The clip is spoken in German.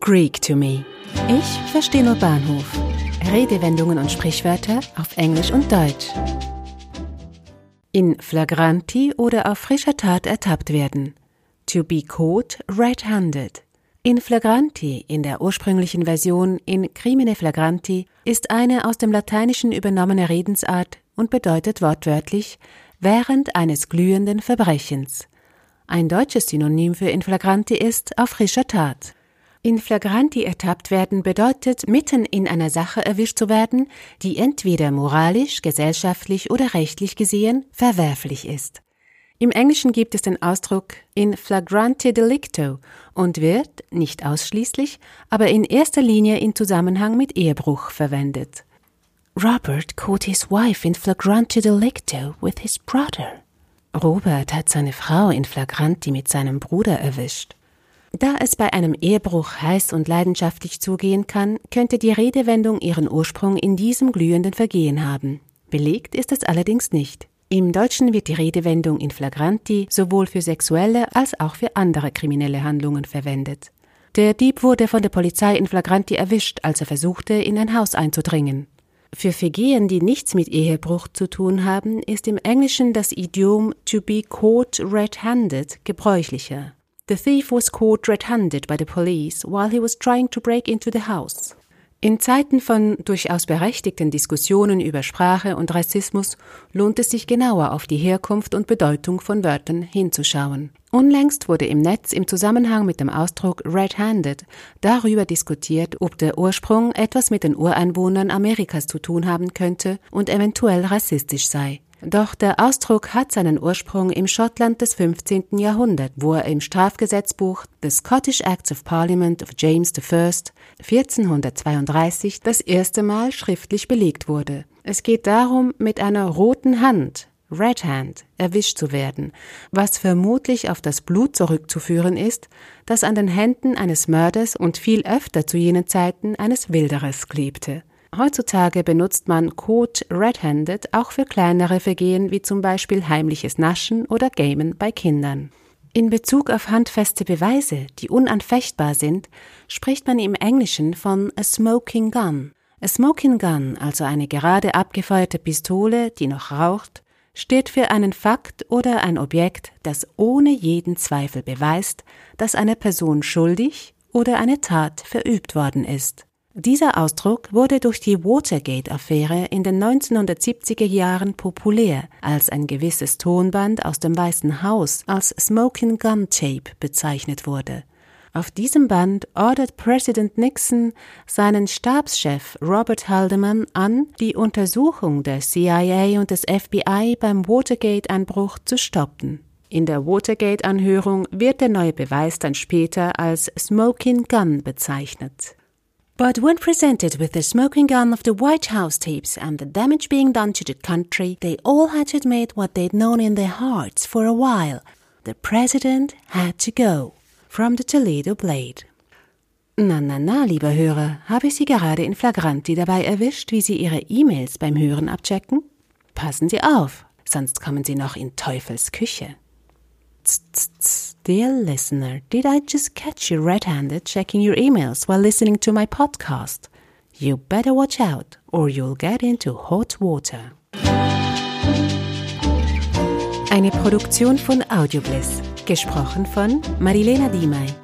Greek to me. Ich verstehe nur Bahnhof. Redewendungen und Sprichwörter auf Englisch und Deutsch. In flagranti oder auf frischer Tat ertappt werden. To be caught red-handed. In flagranti, in der ursprünglichen Version in crimine flagranti, ist eine aus dem Lateinischen übernommene Redensart und bedeutet wortwörtlich während eines glühenden Verbrechens. Ein deutsches Synonym für in flagranti ist auf frischer Tat. In flagranti ertappt werden bedeutet, mitten in einer Sache erwischt zu werden, die entweder moralisch, gesellschaftlich oder rechtlich gesehen verwerflich ist. Im Englischen gibt es den Ausdruck in flagrante delicto und wird, nicht ausschließlich, aber in erster Linie in Zusammenhang mit Ehebruch verwendet. Robert caught his wife in flagrante delicto with his brother. Robert hat seine Frau in flagranti mit seinem Bruder erwischt. Da es bei einem Ehebruch heiß und leidenschaftlich zugehen kann, könnte die Redewendung ihren Ursprung in diesem glühenden Vergehen haben. Belegt ist es allerdings nicht. Im Deutschen wird die Redewendung in flagranti sowohl für sexuelle als auch für andere kriminelle Handlungen verwendet. Der Dieb wurde von der Polizei in flagranti erwischt, als er versuchte, in ein Haus einzudringen. Für Vergehen, die nichts mit Ehebruch zu tun haben, ist im Englischen das Idiom to be caught red-handed gebräuchlicher. The thief was caught red-handed by the police while he was trying to break into the house. In Zeiten von durchaus berechtigten Diskussionen über Sprache und Rassismus lohnt es sich genauer auf die Herkunft und Bedeutung von Wörtern hinzuschauen. Unlängst wurde im Netz im Zusammenhang mit dem Ausdruck red-handed darüber diskutiert, ob der Ursprung etwas mit den Ureinwohnern Amerikas zu tun haben könnte und eventuell rassistisch sei. Doch der Ausdruck hat seinen Ursprung im Schottland des 15. Jahrhunderts, wo er im Strafgesetzbuch The Scottish Acts of Parliament of James I 1432 das erste Mal schriftlich belegt wurde. Es geht darum, mit einer roten Hand, Red Hand, erwischt zu werden, was vermutlich auf das Blut zurückzuführen ist, das an den Händen eines Mörders und viel öfter zu jenen Zeiten eines Wilderers klebte. Heutzutage benutzt man Code red-handed auch für kleinere Vergehen wie zum Beispiel heimliches Naschen oder Gamen bei Kindern. In Bezug auf handfeste Beweise, die unanfechtbar sind, spricht man im Englischen von a smoking gun. A smoking gun, also eine gerade abgefeuerte Pistole, die noch raucht, steht für einen Fakt oder ein Objekt, das ohne jeden Zweifel beweist, dass eine Person schuldig oder eine Tat verübt worden ist. Dieser Ausdruck wurde durch die Watergate-Affäre in den 1970er Jahren populär, als ein gewisses Tonband aus dem Weißen Haus als Smoking Gun Tape bezeichnet wurde. Auf diesem Band ordert Präsident Nixon seinen Stabschef Robert Haldeman an, die Untersuchung der CIA und des FBI beim Watergate-Einbruch zu stoppen. In der Watergate-Anhörung wird der neue Beweis dann später als Smoking Gun bezeichnet. But when presented with the smoking gun of the White House tapes and the damage being done to the country, they all had to admit what they'd known in their hearts for a while. The president had to go. From the Toledo Blade. Na, na, na, lieber Hörer, habe ich Sie gerade in Flagranti dabei erwischt, wie Sie Ihre E-Mails beim Hören abchecken? Passen Sie auf, sonst kommen Sie noch in Teufels Küche. Dear listener, did I just catch you red handed checking your emails while listening to my podcast? You better watch out or you'll get into hot water. Eine Produktion von Audiobliss, gesprochen von Marilena Diemey.